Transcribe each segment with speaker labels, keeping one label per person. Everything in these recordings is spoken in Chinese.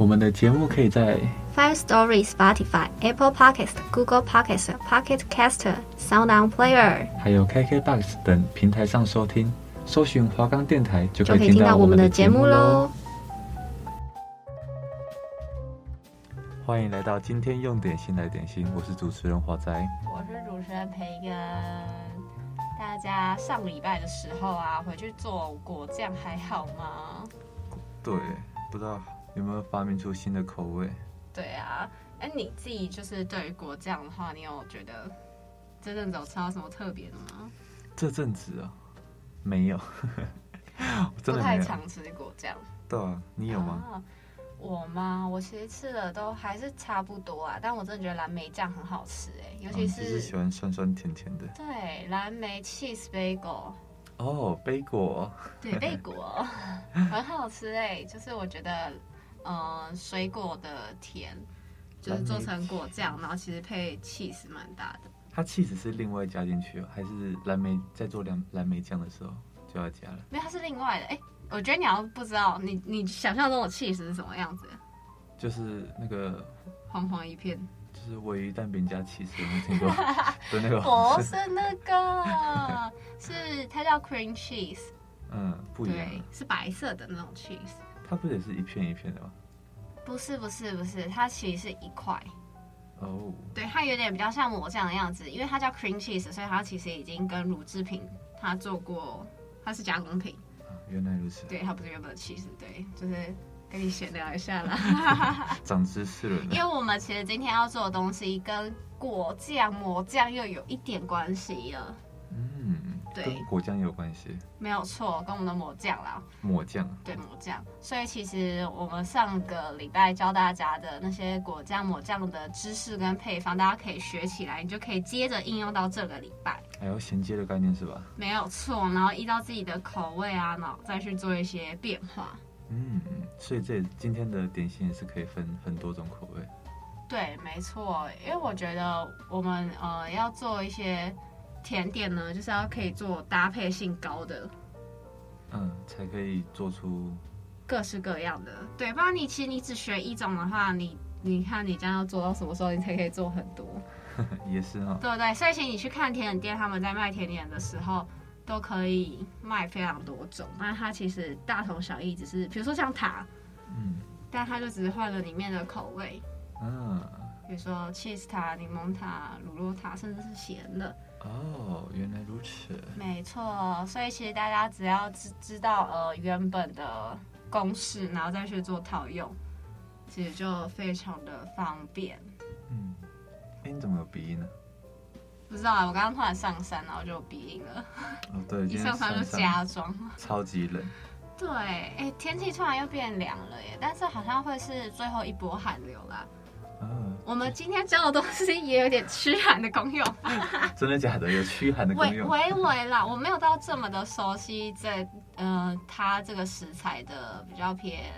Speaker 1: 我们的节目可以在
Speaker 2: Five Story、Spotify、Apple Podcast、Google Podcast、Pocket Caster、SoundOn Player，
Speaker 1: 还有 KKBox 等平台上收听。搜寻华冈电台就可以
Speaker 2: 听到我们的节目喽。
Speaker 1: 欢迎来到今天用点心来点心，我是主持人华仔，
Speaker 2: 我是主持人培根。大家上礼拜的时候啊，回去做果酱还好吗？
Speaker 1: 对，不知道。有没有发明出新的口味？
Speaker 2: 对啊，哎，你自己就是对于果酱的话，你有觉得这阵子有吃到什么特别的吗？
Speaker 1: 这阵子啊，没有，我 真的。
Speaker 2: 不太常吃果酱。
Speaker 1: 对啊，你有吗？
Speaker 2: 啊，我吗？我其实吃的都还是差不多啊，但我真的觉得蓝莓酱很好吃哎，尤其是
Speaker 1: 喜欢酸酸甜甜的。
Speaker 2: 对，蓝莓 cheese bagel。
Speaker 1: 哦，贝果。
Speaker 2: 对，贝果 很好吃哎，就是我觉得。呃，水果的甜，就是做成果酱，然后其实配 cheese 蛮大的。
Speaker 1: 它 cheese 是另外加进去，还是蓝莓在做蓝蓝莓酱的时候就要加了？
Speaker 2: 没有，它是另外的。哎，我觉得你要不知道，你你想象中的起司是什么样子？
Speaker 1: 就是那个
Speaker 2: 黄黄一片，
Speaker 1: 就是鮪鱼蛋饼加起司，有没有听过？对，那个
Speaker 2: 不是那个，是它叫 cream cheese。
Speaker 1: 嗯，不一样，
Speaker 2: 对，是白色的那种 cheese。
Speaker 1: 它不也是一片一片的吗？
Speaker 2: 不是不是不是，它其实是一块。
Speaker 1: 哦、oh.。对，
Speaker 2: 它有点比较像抹酱的样子，因为它叫 cream cheese，所以它其实已经跟乳制品它做过，它是加工品。
Speaker 1: 原来如此。
Speaker 2: 对，它不是原本的 cheese，对，就是跟你闲聊一下啦。
Speaker 1: 长知识了。
Speaker 2: 因为我们其实今天要做的东西跟果酱抹酱又有一点关系了。
Speaker 1: 跟果酱也有关系，
Speaker 2: 没有错，跟我们的抹酱啦。
Speaker 1: 抹酱，
Speaker 2: 对抹酱。所以其实我们上个礼拜教大家的那些果酱、抹酱的知识跟配方，大家可以学起来，你就可以接着应用到这个礼拜。
Speaker 1: 还有衔接的概念是吧？
Speaker 2: 没有错，然后依照自己的口味啊，然后再去做一些变化。
Speaker 1: 嗯，所以这今天的点心也是可以分很多种口味。
Speaker 2: 对，没错，因为我觉得我们呃要做一些。甜点呢，就是要可以做搭配性高的，
Speaker 1: 嗯，才可以做出
Speaker 2: 各式各样的。对，不然你其实你只学一种的话，你你看你将要做到什么时候，你才可以做很多？
Speaker 1: 也是哈、哦，
Speaker 2: 对不对？所以其实你去看甜点店，他们在卖甜点的时候，都可以卖非常多种，那它其实大同小异，只是比如说像塔，
Speaker 1: 嗯，
Speaker 2: 但它就只是换了里面的口味，
Speaker 1: 嗯，
Speaker 2: 比如说 cheese 塔、柠檬塔、乳酪塔，甚至是咸的。
Speaker 1: 哦，原来如此。
Speaker 2: 没错，所以其实大家只要知知道呃原本的公式，然后再去做套用，其实就非常的方便。
Speaker 1: 嗯，哎，你怎么有鼻音呢？
Speaker 2: 不知道啊，我刚刚突然上山，然后就有鼻音了。
Speaker 1: 哦，对，
Speaker 2: 一上山就加装，
Speaker 1: 超级冷。
Speaker 2: 对，哎，天气突然又变凉了耶，但是好像会是最后一波寒流啦。
Speaker 1: 嗯，
Speaker 2: 我们今天教的东西也有点驱寒的功用，
Speaker 1: 真的假的？有驱寒的功用？
Speaker 2: 微微啦，我没有到这么的熟悉这，呃，它这个食材的比较偏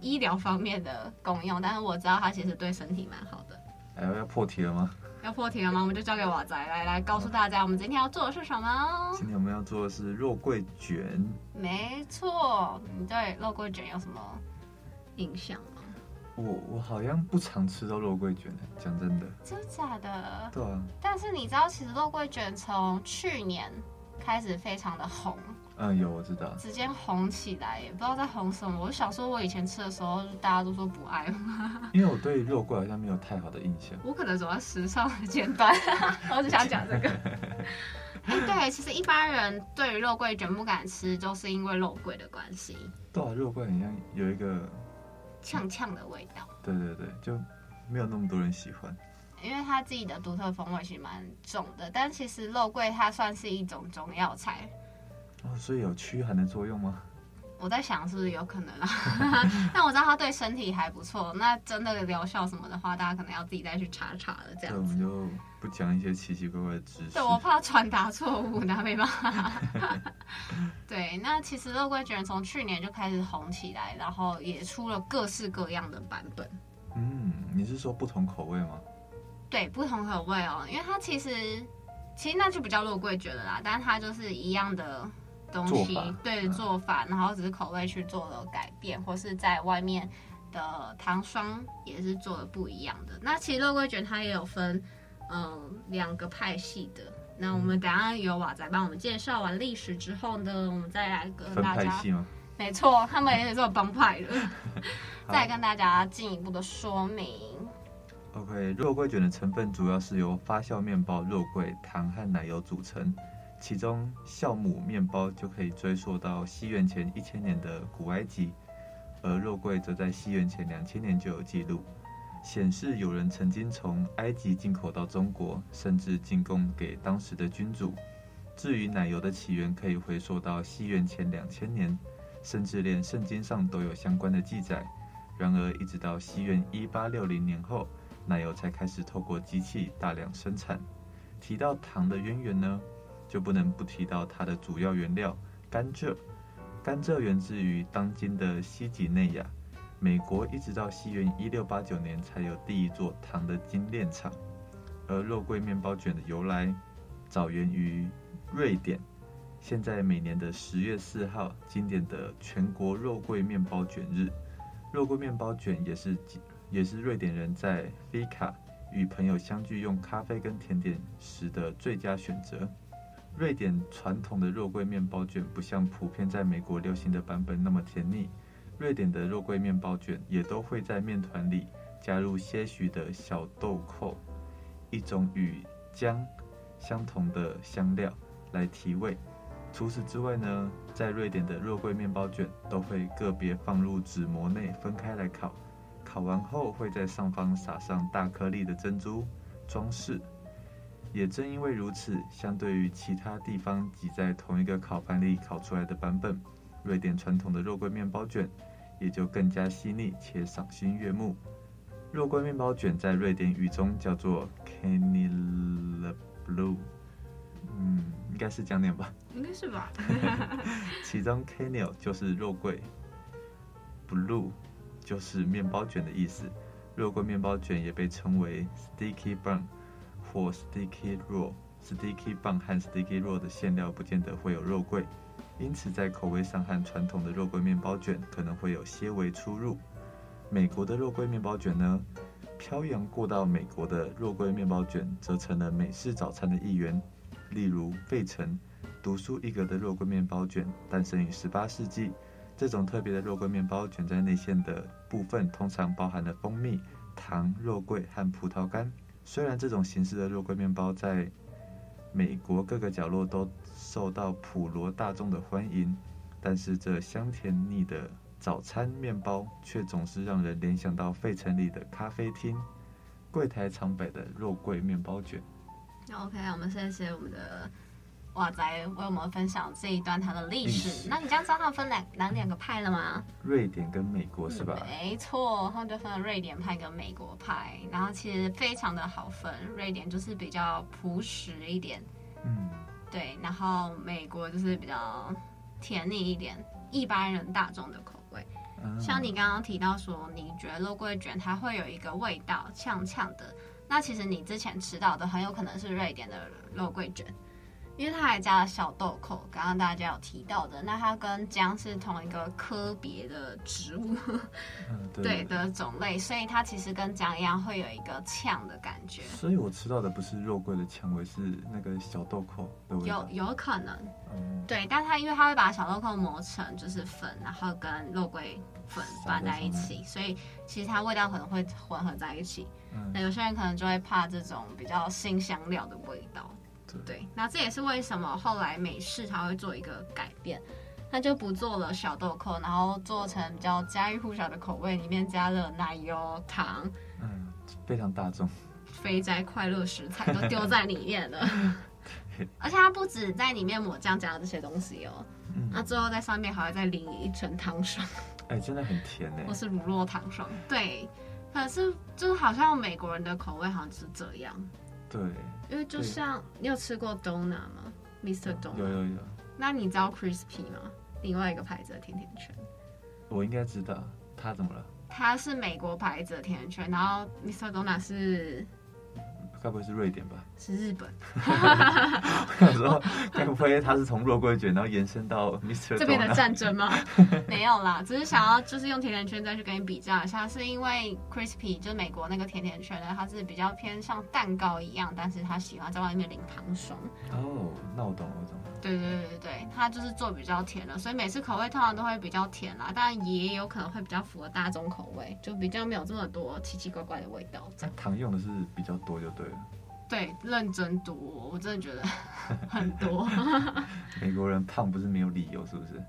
Speaker 2: 医疗方面的功用，但是我知道它其实对身体蛮好的。
Speaker 1: 哎，要破题了吗？
Speaker 2: 要破题了吗？我们就交给瓦仔来来告诉大家，我们今天要做的是什么？
Speaker 1: 今天我们要做的是肉桂卷。
Speaker 2: 没错，你对肉桂卷有什么印象？
Speaker 1: 我我好像不常吃到肉桂卷，讲真的。
Speaker 2: 真的假的？
Speaker 1: 对啊。
Speaker 2: 但是你知道，其实肉桂卷从去年开始非常的红。
Speaker 1: 嗯，有我知道。
Speaker 2: 直接红起来，也不知道在红什么。我想说，我以前吃的时候，大家都说不爱。
Speaker 1: 因为我对肉桂好像没有太好的印象。
Speaker 2: 我可能走在时尚的尖端，我只想讲这个。哎，对，其实一般人对于肉桂卷不敢吃，就是因为肉桂的关系。
Speaker 1: 对啊，肉桂好像有一个。
Speaker 2: 呛呛的味道，
Speaker 1: 对对对，就没有那么多人喜欢，
Speaker 2: 因为它自己的独特风味其实蛮重的。但其实肉桂它算是一种中药材，
Speaker 1: 哦，所以有驱寒的作用吗？
Speaker 2: 我在想是不是有可能啊？但我知道它对身体还不错。那真的疗效什么的话，大家可能要自己再去查查了。这样子，
Speaker 1: 我们就不讲一些奇奇怪怪的知识。
Speaker 2: 对，我怕传达错误，那没办法。对，那其实肉桂卷从去年就开始红起来，然后也出了各式各样的版本。
Speaker 1: 嗯，你是说不同口味吗？
Speaker 2: 对，不同口味哦，因为它其实其实那就不叫肉桂卷了啦，但是它就是一样的。东西对做法，然后只是口味去做了改变，或是在外面的糖霜也是做的不一样的。那其实肉桂卷它也有分，嗯，两个派系的。那我们等下有瓦仔帮我们介绍完历史之后呢，我们再来跟大家，没错，他们也是做帮派的，再来跟大家进一步的说明。
Speaker 1: OK，肉桂卷的成分主要是由发酵面包、肉桂、糖和奶油组成。其中酵母面包就可以追溯到西元前一千年的古埃及，而肉桂则在西元前两千年就有记录，显示有人曾经从埃及进口到中国，甚至进贡给当时的君主。至于奶油的起源，可以回溯到西元前两千年，甚至连圣经上都有相关的记载。然而，一直到西元一八六零年后，奶油才开始透过机器大量生产。提到糖的渊源呢？就不能不提到它的主要原料甘蔗。甘蔗源自于当今的西几内亚，美国一直到西元一六八九年才有第一座糖的精炼厂。而肉桂面包卷的由来，早源于瑞典。现在每年的十月四号，经典的全国肉桂面包卷日，肉桂面包卷也是也是瑞典人在 Fika 与朋友相聚用咖啡跟甜点时的最佳选择。瑞典传统的肉桂面包卷不像普遍在美国流行的版本那么甜腻，瑞典的肉桂面包卷也都会在面团里加入些许的小豆蔻，一种与姜相同的香料来提味。除此之外呢，在瑞典的肉桂面包卷都会个别放入纸模内分开来烤，烤完后会在上方撒上大颗粒的珍珠装饰。也正因为如此，相对于其他地方挤在同一个烤盘里烤出来的版本，瑞典传统的肉桂面包卷也就更加细腻且赏心悦目。肉桂面包卷在瑞典语中叫做 Kanelbulle，嗯，应该是这样念吧？
Speaker 2: 应该是吧。
Speaker 1: 其中 Kanel 就是肉桂，Blue 就是面包卷的意思。肉桂面包卷也被称为 Sticky Bun。或 sticky roll，sticky 棒和 sticky roll 的馅料不见得会有肉桂，因此在口味上和传统的肉桂面包卷可能会有些微出入。美国的肉桂面包卷呢，漂洋过到美国的肉桂面包卷则成了美式早餐的一员。例如费城独树一格的肉桂面包卷诞生于18世纪，这种特别的肉桂面包卷在内馅的部分通常包含了蜂蜜、糖、肉桂和葡萄干。虽然这种形式的肉桂面包在美国各个角落都受到普罗大众的欢迎，但是这香甜腻的早餐面包却总是让人联想到费城里的咖啡厅柜台常摆的肉桂面包卷。
Speaker 2: 那 OK，我们谢谢我们的。哇仔为我们分享这一段它的历史，那你这样知道他们分两哪两个派了吗？
Speaker 1: 瑞典跟美国是吧？
Speaker 2: 没错，他们就分了瑞典派跟美国派，然后其实非常的好分，瑞典就是比较朴实一点，
Speaker 1: 嗯，
Speaker 2: 对，然后美国就是比较甜腻一点，一般人大众的口味。嗯、像你刚刚提到说，你觉得肉桂卷它会有一个味道呛呛的，那其实你之前吃到的很有可能是瑞典的肉桂卷。因为它还加了小豆蔻，刚刚大家有提到的，那它跟姜是同一个科别的植物，
Speaker 1: 嗯、对，
Speaker 2: 对的种类，所以它其实跟姜一样会有一个呛的感觉。
Speaker 1: 所以我吃到的不是肉桂的呛味，是那个小豆蔻的味道。
Speaker 2: 有有可能，
Speaker 1: 嗯、
Speaker 2: 对，但它因为它会把小豆蔻磨成就是粉，然后跟肉桂粉拌在一起，所以其实它味道可能会混合在一起。嗯、那有些人可能就会怕这种比较辛香料的味道。对，那这也是为什么后来美式它会做一个改变，它就不做了小豆蔻，然后做成比较家喻户晓的口味，里面加了奶油、糖，
Speaker 1: 嗯，非常大众，
Speaker 2: 肥宅快乐食材都丢在里面了。而且它不止在里面抹酱加了这些东西哦，
Speaker 1: 嗯，
Speaker 2: 那最后在上面还会再淋一层糖霜，
Speaker 1: 哎，真的很甜呢，
Speaker 2: 或是乳酪糖霜。对，可是就是好像美国人的口味好像是这样。
Speaker 1: 对，
Speaker 2: 因为就像你有吃过 Donut 吗？Mr. Donut
Speaker 1: 有有有。
Speaker 2: 那你知道 Crispy 吗？另外一个牌子的甜甜圈。
Speaker 1: 我应该知道，它怎么了？
Speaker 2: 它是美国牌子的甜甜圈，然后 Mr. Donut 是。
Speaker 1: 该不会是瑞典吧？
Speaker 2: 是日本。
Speaker 1: 我说，该不会他是从肉桂卷然后延伸到 Mr.
Speaker 2: 这边的战争吗？没有啦，只是想要就是用甜甜圈再去跟你比较一下，是因为 Crispy 就是美国那个甜甜圈呢，它是比较偏像蛋糕一样，但是他喜欢在外面淋糖霜。
Speaker 1: 哦，那我懂，我懂。
Speaker 2: 对对对对对，它就是做比较甜的，所以每次口味通常都会比较甜啦，但也有可能会比较符合大众口味，就比较没有这么多奇奇怪怪的味道。
Speaker 1: 但糖用的是比较多就对了。
Speaker 2: 对，认真读，我真的觉得 很多。
Speaker 1: 美国人胖不是没有理由，是不是？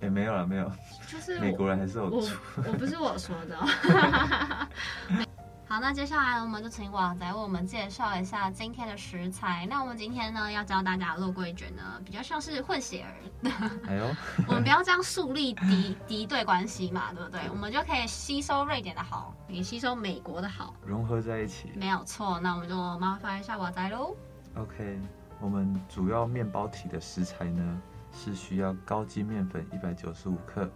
Speaker 1: 也没有了，没有。
Speaker 2: 就是
Speaker 1: 美国人还是有
Speaker 2: 我，我不是我说的。好，那接下来我们就请瓦仔为我们介绍一下今天的食材。那我们今天呢，要教大家的肉桂卷呢，比较像是混血儿。
Speaker 1: 哎呦，
Speaker 2: 我们不要这样树立敌敌对关系嘛，对不对？我们就可以吸收瑞典的好，也吸收美国的好，
Speaker 1: 融合在一起。
Speaker 2: 没有错，那我们就麻烦一下瓦仔喽。
Speaker 1: OK，我们主要面包体的食材呢，是需要高筋面粉一百九十五克，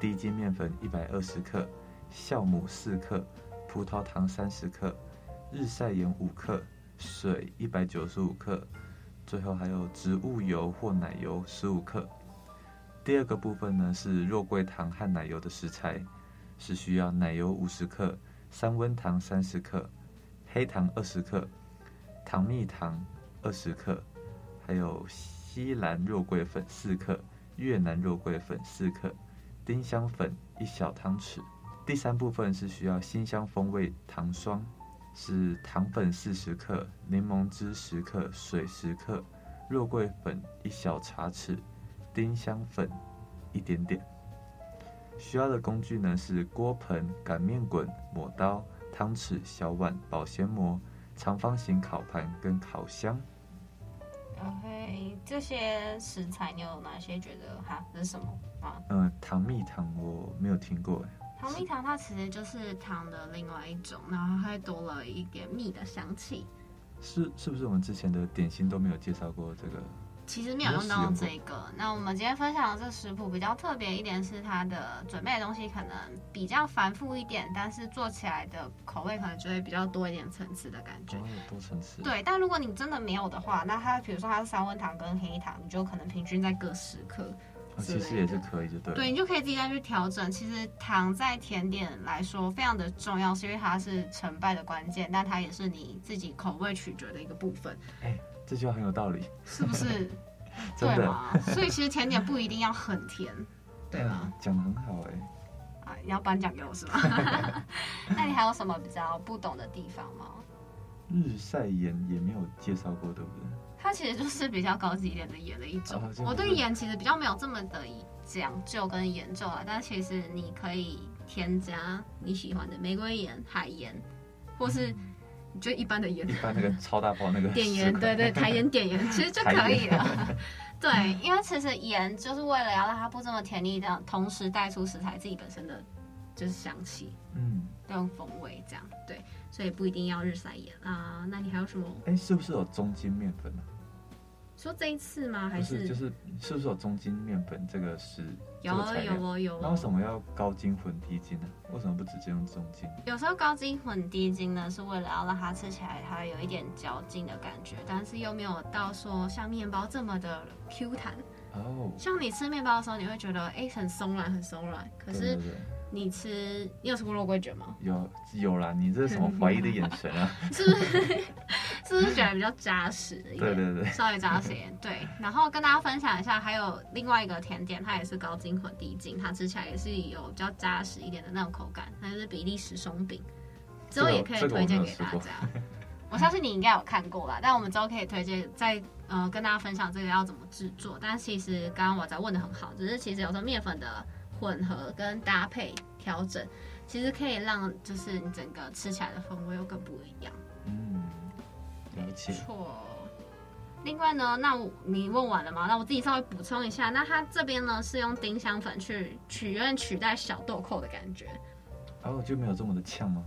Speaker 1: 低筋面粉一百二十克，酵母四克。葡萄糖三十克，日晒盐五克，水一百九十五克，最后还有植物油或奶油十五克。第二个部分呢，是肉桂糖和奶油的食材，是需要奶油五十克，三温糖三十克，黑糖二十克，糖蜜糖二十克，还有西兰肉桂粉四克，越南肉桂粉四克，丁香粉一小汤匙。第三部分是需要辛香风味糖霜，是糖粉四十克，柠檬汁十克，水十克，肉桂粉一小茶匙，丁香粉一点点。需要的工具呢是锅盆、擀面棍、抹刀、汤匙、小碗、保鲜膜、长方形烤盘跟烤箱。
Speaker 2: OK，这些食材你有哪些觉得哈？这是什么啊？
Speaker 1: 嗯，糖蜜糖我没有听过哎。
Speaker 2: 糖蜜糖它其实就是糖的另外一种，然后还多了一点蜜的香气。
Speaker 1: 是是不是我们之前的点心都没有介绍过这个？
Speaker 2: 其实没有用到这个。那我们今天分享的这食谱比较特别一点，是它的准备的东西可能比较繁复一点，但是做起来的口味可能就会比较多一点层次的感觉。
Speaker 1: 哦，多层次。
Speaker 2: 对，但如果你真的没有的话，那它比如说它是三温糖跟黑糖，你就可能平均在各十克。
Speaker 1: 其实也是可以，就对。
Speaker 2: 对，你就可以自己再去调整。其实糖在甜点来说非常的重要，是因为它是成败的关键，但它也是你自己口味取决的一个部分。
Speaker 1: 哎，这句话很有道理，
Speaker 2: 是不是？对吗？所以其实甜点不一定要很甜，对啊？
Speaker 1: 讲得很好哎。
Speaker 2: 啊，你要颁奖给我是吗？那你还有什么比较不懂的地方吗？
Speaker 1: 日晒盐也没有介绍过，对不对？
Speaker 2: 它其实就是比较高级一点的盐的一种。
Speaker 1: 哦、
Speaker 2: 我对盐其实比较没有这么的讲究跟研究啊，但其实你可以添加你喜欢的玫瑰盐、海盐，或是你觉得一般的盐，
Speaker 1: 一般那个超大包那个
Speaker 2: 点盐，对对，台盐点盐其实就可以了。对，因为其实盐就是为了要让它不这么甜腻，这样同时带出食材自己本身的就是香气，嗯，这种风味这样，对，所以不一定要日晒盐啊。那你还有什么？
Speaker 1: 哎，是不是有中筋面粉呢？
Speaker 2: 说这一次吗？还是，
Speaker 1: 是就是是不是有中筋面粉这个是
Speaker 2: 有哦有哦有哦。
Speaker 1: 那为什么要高筋混低筋呢？为什么不直接用中筋？
Speaker 2: 有时候高筋混低筋呢，是为了要让它吃起来它有一点嚼劲的感觉，但是又没有到说像面包这么的 Q 弹。哦。像你吃面包的时候，你会觉得哎很松软很松软，可是。对对对你吃，你有吃过肉桂卷吗？
Speaker 1: 有有啦，你这是什么 怀疑的眼神啊？
Speaker 2: 是不是？是不是觉得比较扎实？
Speaker 1: 对对对，
Speaker 2: 稍微扎实一点。对，然后跟大家分享一下，还有另外一个甜点，它也是高筋混低筋，它吃起来也是有比较扎实一点的那种口感，它就是比利时松饼。之后也可以推荐给大家。这个我，我相信你应该有看过啦，但我们之后可以推荐再呃跟大家分享这个要怎么制作。但其实刚刚我在问的很好，只是其实有时候面粉的。混合跟搭配调整，其实可以让就是你整个吃起来的风味又更不一样。
Speaker 1: 嗯，没错。
Speaker 3: 另外呢，那我你问完了吗？那我自己稍微补充一下，那它这边呢是用丁香粉去取愿取代小豆蔻的感觉。
Speaker 1: 哦，就没有这么的呛吗？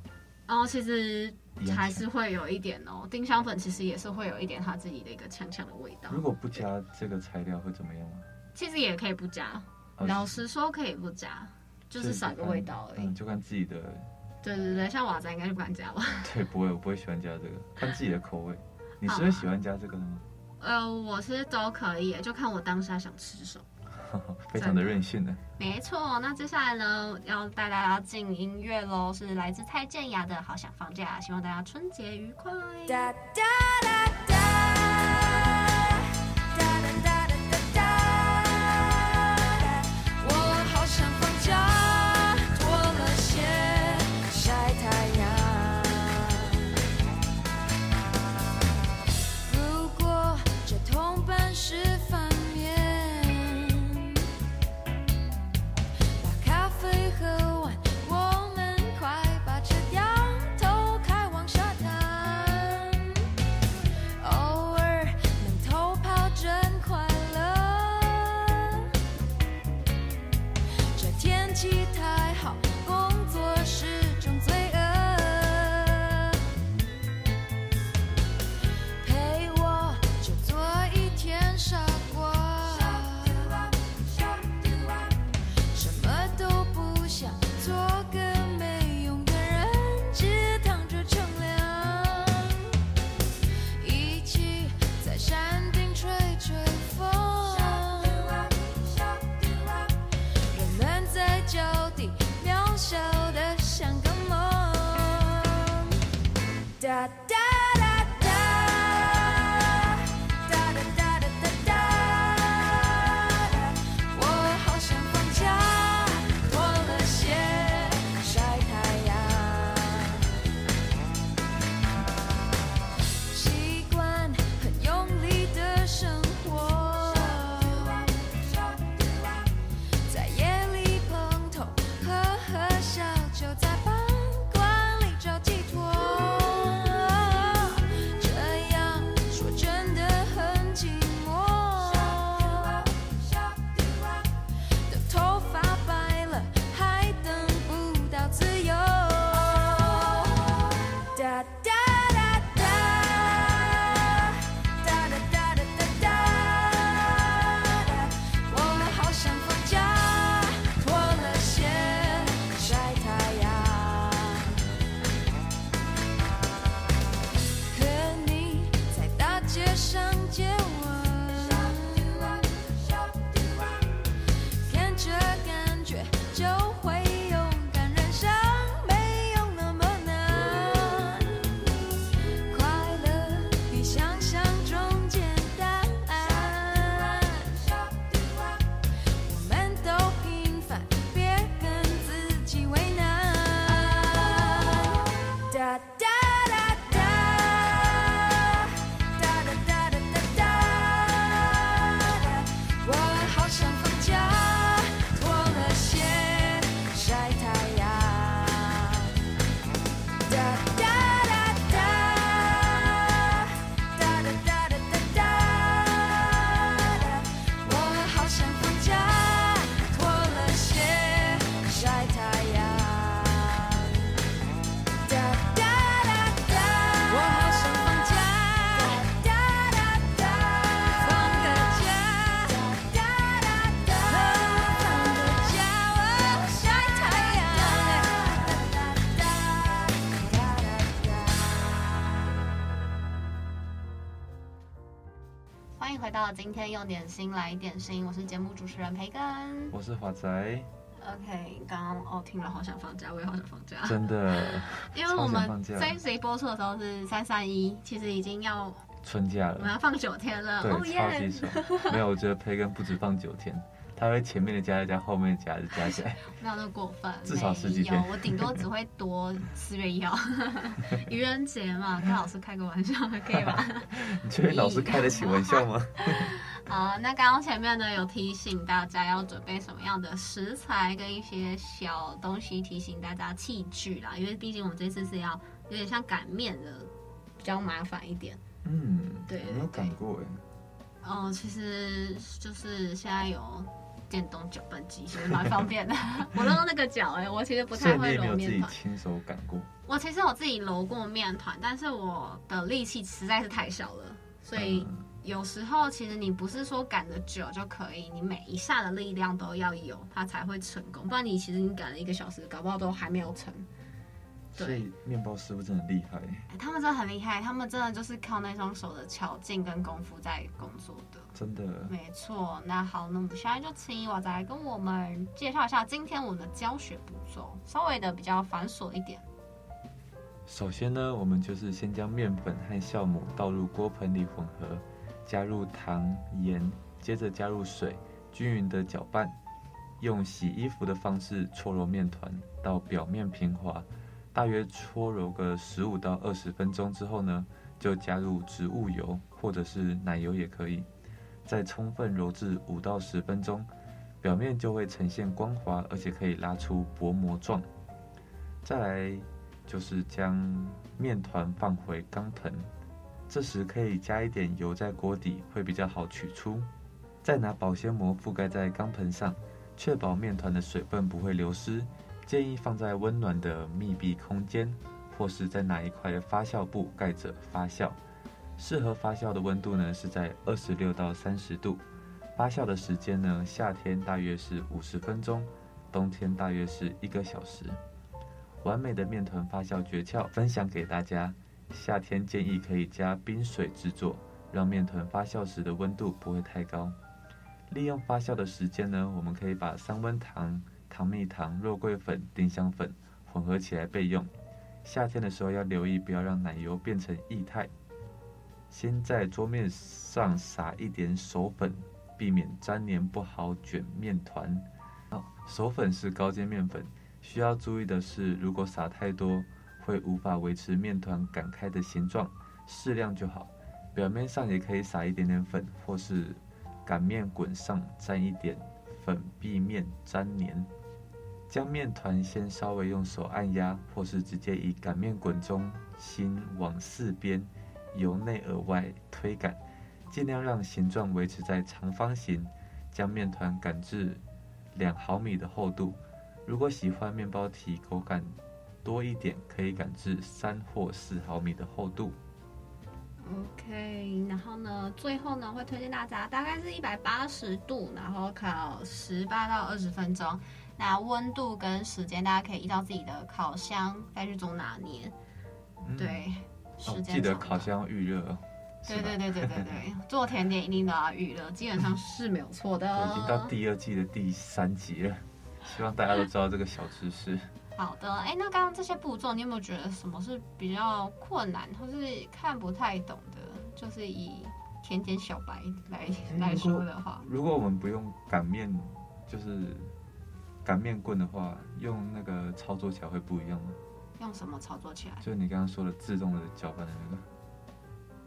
Speaker 3: 哦，其实还是会有一点哦。丁香粉其实也是会有一点它自己的一个呛呛的味道。
Speaker 1: 如果不加这个材料会怎么样吗？
Speaker 3: 其实也可以不加，哦、老实说可以不加，就是少个味道而已。
Speaker 1: 嗯，就看自己的。
Speaker 3: 对对对，像瓦仔应该就不敢加吧？
Speaker 1: 对，不会，我不会喜欢加这个，看自己的口味。你是会喜欢加这个的吗？
Speaker 3: 呃，我是都可以，就看我当下想吃什么。
Speaker 1: 非常的任性呢。
Speaker 3: 没错，那接下来呢，要带大家进音乐喽，是来自蔡健雅的《好想放假》，希望大家春节愉快。哒哒哒今天用点心来点心，我是节目主持人培根，
Speaker 1: 我是华仔。
Speaker 3: OK，刚刚哦听了好想放假，我也好想放假，
Speaker 1: 真的。
Speaker 3: 因为我们这一集播出的时候是三三一，其实已经要
Speaker 1: 春假了，
Speaker 3: 我们要放九天了，
Speaker 1: 对，超级爽。没有，我觉得培根不止放九天。他会前面的加一加，后面的加一加起来，
Speaker 3: 没有那么过分，
Speaker 1: 至少十几天。
Speaker 3: 我顶多只会多四月一号，愚人节嘛，跟老师开个玩笑可以吧？
Speaker 1: 你觉得老师开得起玩笑吗？
Speaker 3: 好，那刚刚前面呢有提醒大家要准备什么样的食材跟一些小东西，提醒大家器具啦，因为毕竟我们这次是要有点像擀面的，比较麻烦一点。
Speaker 1: 嗯，
Speaker 2: 对，
Speaker 1: 没有擀过哎。
Speaker 2: 哦，其实就是现在有电动搅拌机，其实蛮方便的。我用那个搅哎，我其实不太会揉
Speaker 1: 面团。亲手擀过？
Speaker 2: 我其实我自己揉过面团，但是我的力气实在是太小了，所以有时候其实你不是说擀的久就可以，你每一下的力量都要有，它才会成功。不然你其实你擀了一个小时，搞不好都还没有成。
Speaker 1: 所以面包师傅真的很厉害，
Speaker 2: 欸，他们真的很厉害，他们真的就是靠那双手的巧劲跟功夫在工作的，
Speaker 1: 真的。
Speaker 2: 没错，那好，那我们现在就请娃仔来跟我们介绍一下今天我们的教学步骤，稍微的比较繁琐一点。
Speaker 1: 首先呢，我们就是先将面粉和酵母倒入锅盆里混合，加入糖、盐，接着加入水，均匀的搅拌，用洗衣服的方式搓揉面团到表面平滑。大约搓揉个十五到二十分钟之后呢，就加入植物油或者是奶油也可以，再充分揉至五到十分钟，表面就会呈现光滑，而且可以拉出薄膜状。再来就是将面团放回钢盆，这时可以加一点油在锅底，会比较好取出。再拿保鲜膜覆盖在钢盆上，确保面团的水分不会流失。建议放在温暖的密闭空间，或是在拿一块发酵布盖着发酵。适合发酵的温度呢是在二十六到三十度。发酵的时间呢，夏天大约是五十分钟，冬天大约是一个小时。完美的面团发酵诀窍分享给大家。夏天建议可以加冰水制作，让面团发酵时的温度不会太高。利用发酵的时间呢，我们可以把三温糖。糖蜜糖、肉桂粉、丁香粉混合起来备用。夏天的时候要留意，不要让奶油变成液态。先在桌面上撒一点手粉，避免粘连不好卷面团。手粉是高筋面粉，需要注意的是，如果撒太多，会无法维持面团擀开的形状，适量就好。表面上也可以撒一点点粉，或是擀面滚上沾一点粉，避免粘连。将面团先稍微用手按压，或是直接以擀面滚中心往四边由内而外推擀，尽量让形状维持在长方形。将面团擀至两毫米的厚度。如果喜欢面包体口感多一点，可以擀至三或四毫米的厚度。
Speaker 2: OK，然后呢，最后呢会推荐大家大概是一百八十度，然后烤十八到二十分钟。那温度跟时间，大家可以依照自己的烤箱再去做拿捏。嗯、对，时间、
Speaker 1: 哦、记得烤箱预热。
Speaker 2: 对对对对对对，做甜点一定都要预热，基本上是没有错的。
Speaker 1: 已经到第二季的第三集了，希望大家都知道这个小知识。
Speaker 2: 好的，哎，那刚刚这些步骤，你有没有觉得什么是比较困难，或是看不太懂的？就是以甜点小白来来说的话，
Speaker 1: 如果我们不用擀面，就是。擀面棍的话，用那个操作起来会不一样吗？
Speaker 2: 用什么操作起来？
Speaker 1: 就是你刚刚说的自动的搅拌的那个。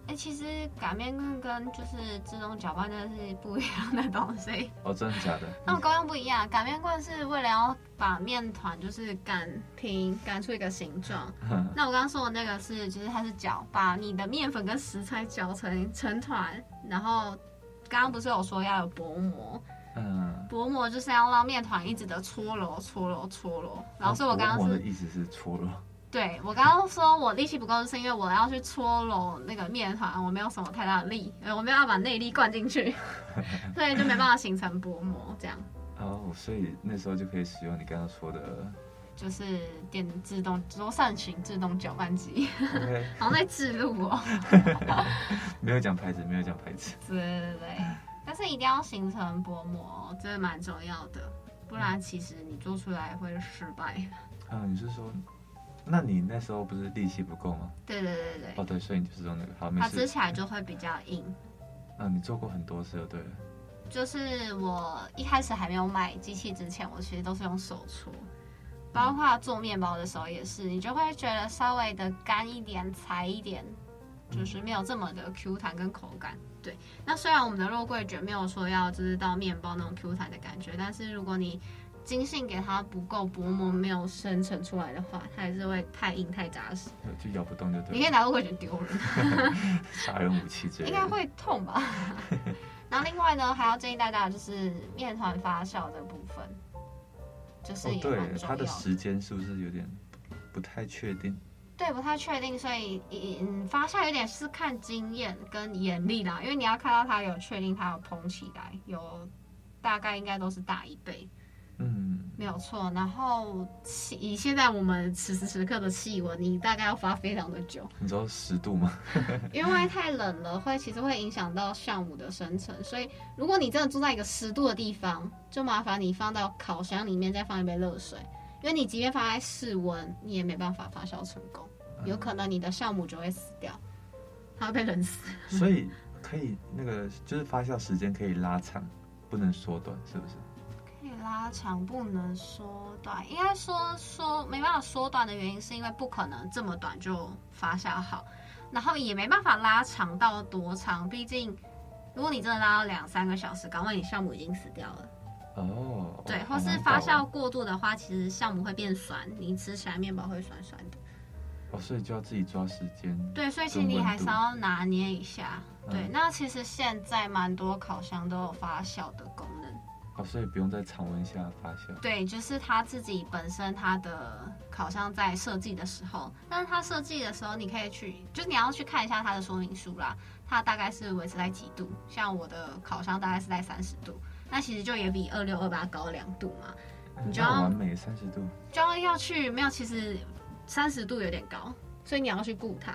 Speaker 2: 哎、欸，其实擀面棍跟就是自动搅拌的是不一样的东西。
Speaker 1: 哦，真的假的？
Speaker 2: 那我刚刚不一样，擀面棍是为了要把面团就是擀平，擀出一个形状。那我刚刚说的那个是，其实它是搅，把你的面粉跟食材搅成成团，然后刚刚不是有说要有薄膜？嗯，薄膜就是要让面团一直的搓揉、搓揉、搓揉。然后所以我刚刚是，薄膜
Speaker 1: 的意思是搓揉。
Speaker 2: 对，我刚刚说我力气不够，是因为我要去搓揉那个面团，我没有什么太大的力，我没有要把内力灌进去，所以，就没办法形成薄膜这样。
Speaker 1: 哦，所以那时候就可以使用你刚刚说的，
Speaker 2: 就是电自动桌上型自动搅拌机。
Speaker 1: OK，
Speaker 2: 好像在制录哦。
Speaker 1: 没有讲牌子，没有讲牌子。
Speaker 2: 对对对。但是一定要形成薄膜，这蛮重要的，不然其实你做出来会失败。
Speaker 1: 啊，你是说，那你那时候不是力气不够吗？
Speaker 2: 对对对对。
Speaker 1: 哦对，所以你就是用那个，好，没事。
Speaker 2: 它吃起来就会比较硬。
Speaker 1: 嗯，你做过很多次了，对。
Speaker 2: 就是我一开始还没有买机器之前，我其实都是用手搓，包括做面包的时候也是，你就会觉得稍微的干一点、柴一点，就是没有这么的 Q 弹跟口感。对，那虽然我们的肉桂卷没有说要就是到面包那种 Q 弹的感觉，但是如果你筋性给它不够薄膜，没有生成出来的话，它还是会太硬太扎实，
Speaker 1: 就咬不动就对。
Speaker 2: 你可以拿肉桂卷丢人，
Speaker 1: 杀人武器之类的。
Speaker 2: 应该会痛吧？然后另外呢，还要建议大家就是面团发酵的部分，就是
Speaker 1: 对，它的时间是不是有点不太确定？
Speaker 2: 对，不太确定，所以嗯，发酵有点是看经验跟眼力啦，因为你要看到它有确定它有膨起来，有大概应该都是大一倍。嗯，没有错。然后气以现在我们此时此刻的气温，你大概要发非常的久。
Speaker 1: 你知道十度吗？
Speaker 2: 因为太冷了，会其实会影响到酵母的生成。所以如果你真的住在一个十度的地方，就麻烦你放到烤箱里面，再放一杯热水。因为你即便放在室温，你也没办法发酵成功，有可能你的酵母就会死掉，它会被冷死。
Speaker 1: 所以可以那个就是发酵时间可以拉长，不能缩短，是不是？
Speaker 2: 可以拉长不能缩短，应该说说没办法缩短的原因，是因为不可能这么短就发酵好，然后也没办法拉长到多长。毕竟，如果你真的拉到两三个小时，搞不好你酵母已经死掉了。
Speaker 1: 哦，
Speaker 2: 对，或是发酵过度的话，其实酵母会变酸，你吃起来面包会酸酸的。
Speaker 1: 哦，所以就要自己抓时间。
Speaker 2: 对，所以其实你还是要拿捏一下。对，嗯、那其实现在蛮多烤箱都有发酵的功能。
Speaker 1: 哦，所以不用在常温下发酵。
Speaker 2: 对，就是它自己本身它的烤箱在设计的时候，但是它设计的时候，你可以去，就是你要去看一下它的说明书啦。它大概是维持在几度？像我的烤箱大概是在三十度，那其实就也比二六二八高两度嘛。你就要
Speaker 1: 完美三十度，
Speaker 2: 就要要去没有，其实三十度有点高，所以你要去顾它。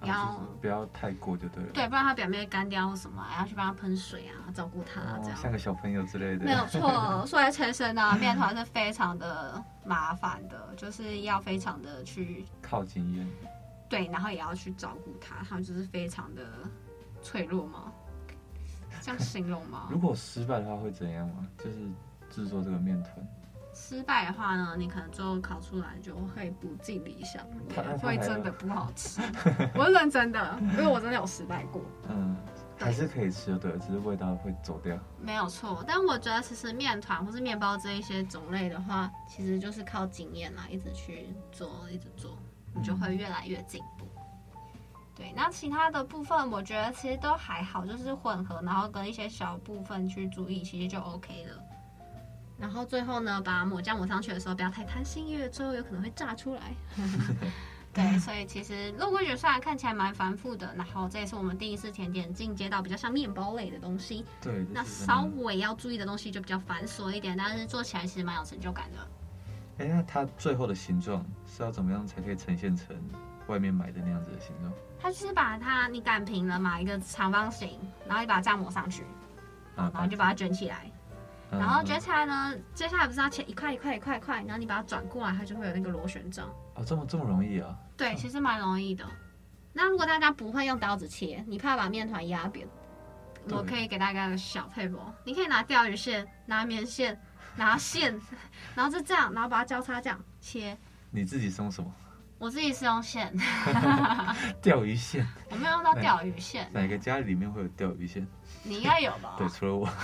Speaker 2: 你要、啊、
Speaker 1: 不要太过就对了，
Speaker 2: 对，不然它表面会干掉或什么，还要去帮它喷水啊，照顾它、哦、这样。
Speaker 1: 像个小朋友之类的。
Speaker 2: 没有错，说来诚实呢，面团是非常的麻烦的，就是要非常的去
Speaker 1: 靠经验。
Speaker 2: 对，然后也要去照顾它，它就是非常的脆弱嘛，这样形容吗？
Speaker 1: 如果失败的话会怎样吗？就是制作这个面团。
Speaker 2: 失败的话呢，你可能最后烤出来就会不尽理想，会真的不好吃。我是认真的，因为我真的有失败过。
Speaker 1: 嗯，还是可以吃的，对，只是味道会走掉。
Speaker 2: 没有错，但我觉得其实面团或是面包这一些种类的话，其实就是靠经验啦，一直去做，一直做，你就会越来越进步。嗯。对，那其他的部分我觉得其实都还好，就是混合，然后跟一些小部分去注意，其实就 OK 了。然后最后呢，把抹酱抹上去的时候，不要太贪心，因为最后有可能会炸出来。对，所以其实肉桂卷虽然看起来蛮繁复的，然后这也是我们第一次甜点进阶到比较像面包类的东西。
Speaker 1: 对，
Speaker 2: 那稍微要注意的东西就比较繁琐一点，但是做起来其实蛮有成就感的。
Speaker 1: 哎，那它最后的形状是要怎么样才可以呈现成外面买的那样子的形状？
Speaker 2: 它就是把它你擀平了嘛，一个长方形，然后你把它这样抹上去，然后你就把它卷起来。然后卷起来呢，嗯、接下来不是要切一块一块一块一块，然后你把它转过来，它就会有那个螺旋状。
Speaker 1: 哦，这么这么容易啊？
Speaker 2: 对，其实蛮容易的。那如果大家不会用刀子切，你怕把面团压扁，我可以给大家个小撇步，你可以拿钓鱼线、拿棉线、拿线，然后就这样，然后把它交叉这样切。
Speaker 1: 你自己是用什么？
Speaker 2: 我自己是用线。
Speaker 1: 钓鱼线？
Speaker 2: 我没有用到钓鱼线。
Speaker 1: 哪个家里面会有钓鱼线？
Speaker 2: 你应该有吧？
Speaker 1: 对，除了我。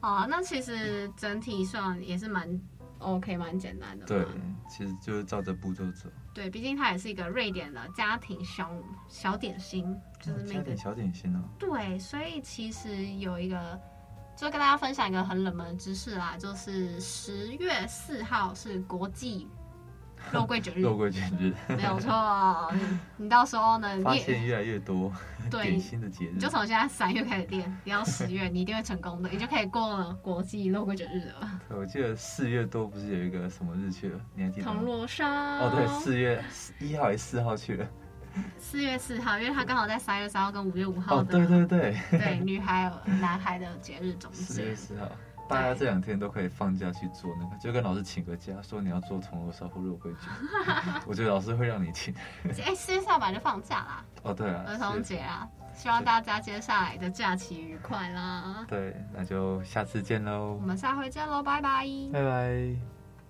Speaker 2: 好，那其实整体上也是蛮 OK，蛮简单的。
Speaker 1: 对，其实就是照着步骤走。
Speaker 2: 对，毕竟它也是一个瑞典的家庭小小点心，就是那个
Speaker 1: 小点心哦。
Speaker 2: 对，所以其实有一个，就跟大家分享一个很冷门的知识啦，就是十月四号是国际。肉桂卷日，
Speaker 1: 肉桂卷日
Speaker 2: 没有错。你到时候呢，
Speaker 1: 发现越来越多
Speaker 2: 对
Speaker 1: 点心的节日，
Speaker 2: 你就从现在三月开始练，练到十月，你一定会成功的，你就可以过了国际肉桂卷日了。
Speaker 1: 我记得四月多不是有一个什么日去了？你还记得吗？
Speaker 2: 铜锣烧。
Speaker 1: 哦，对，四月一号还是四号去了？
Speaker 2: 四月四号，因为他刚好在三月三号跟五月五号。
Speaker 1: 哦，对对对，
Speaker 2: 对，女孩男孩的节日总结。
Speaker 1: 四月四号。大家这两天都可以放假去做那个，就跟老师请个假，说你要做铜锣烧或肉桂卷。我觉得老师会让你请。
Speaker 2: 哎，四月下版就放假啦。
Speaker 1: 哦，对啊，
Speaker 2: 儿童节啊，希望大家接下来的假期愉快啦。
Speaker 1: 对，那就下次见喽。我
Speaker 2: 们下回见喽，拜拜。
Speaker 1: 拜拜。